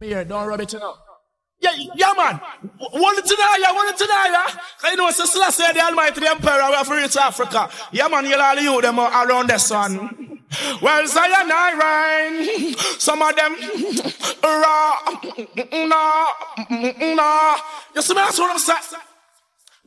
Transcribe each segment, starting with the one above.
Here, don't rub it enough. Yeah, yeah, man. One yeah, one yeah. You know, it's Selassie, the Almighty, Emperor, we have reach Africa. Yeah, man, you'll all you them around the sun. Well, Zion, I rain. Some of them, raw, nah, nah. You see that's what I'm saying.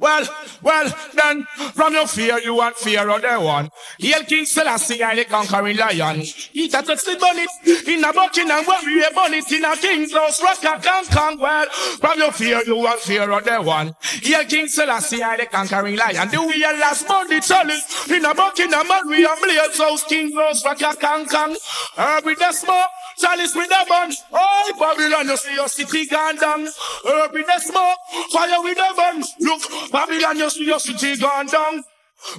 Well, well, then, from your fear, you want fear of the one. Hail King Selassie, I the conquering lion. He that touch the bonnet, in a Buckingham warrior bonnet, in a king's house, rock a can can well. From your fear, you want fear of the one. Hail King Selassie, I the conquering lion. The wheel last Monday, chalice, in a Buckingham warrior blaze house, king's house, rock a can can. Herb the smoke. Chalice with the bun. Oh, Babylon, you see your city gone down. Herb with the smoke. Fire with the bun. Look, Babylon, you see your city gone down.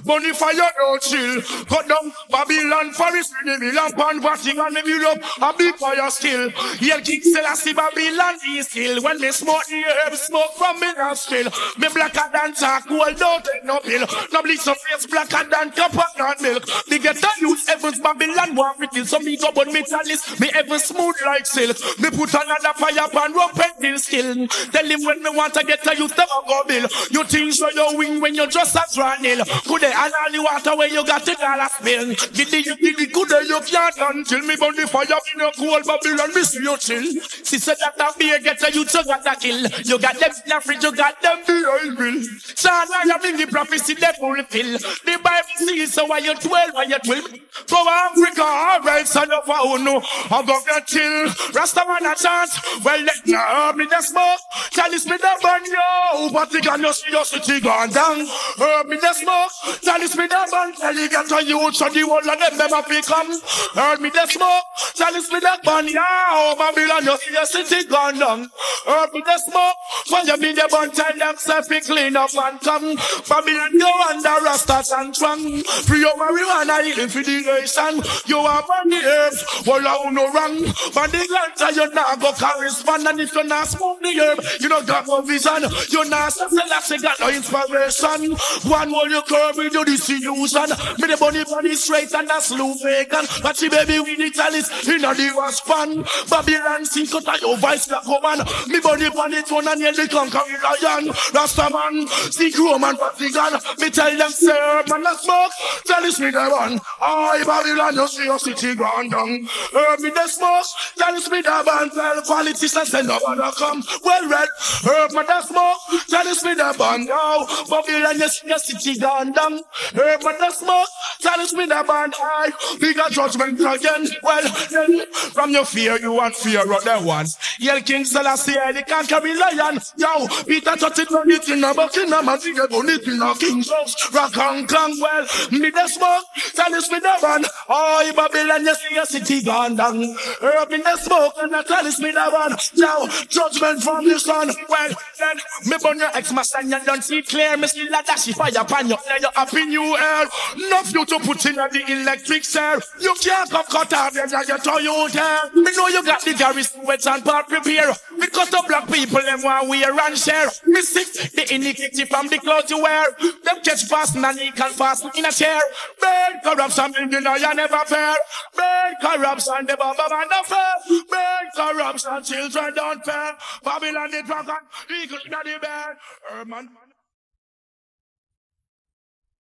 Bunny fire don't chill. Cut down Babylon forest. Me lamp on batting and build up a big fire still. Here King Selassie Babylon is still. When me smoke the herb smoke from me nostril. Me blacker than charcoal don't take no pill. No bleach of face blacker than copper not milk. Me get a youth Evans Babylon want with it. So me go but me chalice. Me ever smooth like silk. Me put another fire pan rope and skill. Tell him when me want to get a youth to go bill. You think so you win when you just a draw nil. Could they and all the water where you got it all a spill. Get the get the good day you can't until me burn the fire in a cool Babylon miss you chill. She said that a beer get a you to got a kill. You got them in the fridge, you got them behind grill. So I am in the prophecy they fulfill. The Bible says so why you twelve, why you twelve. From Africa, alright, son of a know. I'm gonna chill. Rastaman a chance. Well, let me herb me the smoke. Chalice me the burn yo. But the gun you see your city gone down. Herb me the smoke. Chalice me the. Tell you get a youth so the whole of them never become. Herb me the smoke. Chalice me the burn yo. Babylon you see your city gone down. Herb me the smoke. When you be the burn, tell them self clean up and come. Babylon go under Rastas and strong. Free your marijuana healing for the nation. You are on the earth. Well, I no wrong. But the glance you not go correspond. And if you not smoke the herb, you don't got no vision. You not Selassie got no inspiration. One will you curb with your disillusion. Me the bunny body straight and that's slow vegan. But she baby with the chalice in a divorce span. Babylon sing cut out your voice like woman. Me body body tone and the conquering lion. Rastaman, see Roman Vatican. Me tell them, sir, man, not smoke. Chalice me the one. I Babylon, see your city gone down. Herb me the smoke. Chalice me the band. Tell politicians send no one come. Well read. Herb me the smoke. Chalice me the band. Now Babylon, you see your city gone down. Herb me the smoke. Chalice me the band. I bigger judgment again. Well then, from your fear, you want fear of the ones. Yell King Selassie, the conquering lion. Yo, Peter touch it on it in a Buckingham and see on it in a King's house. Rock and clang. Well, me the smoke. Chalice me the band. Oh, Babylon, you see your city gone down. Herb in the smoke and the chalice me the one. Now, judgment from the sun. Well, then, me burn your ex-master and you don't see clear. Me still a dash fire upon you. Now you happy new eh? air. Enough you to put in the electric cell. You can't come cut off your you Toyota. Me know you got the garrison wet and part prepare. Because the black people them want wear and share. Me sick the iniquity from the clothes you wear. Them catch fast and you can fast in a chair. Burn corruption the know you never fair. Burn corruption, the baba man the fair. Burn corruption, children don't fair. Babylon the dragon, eagle the bear. Herman.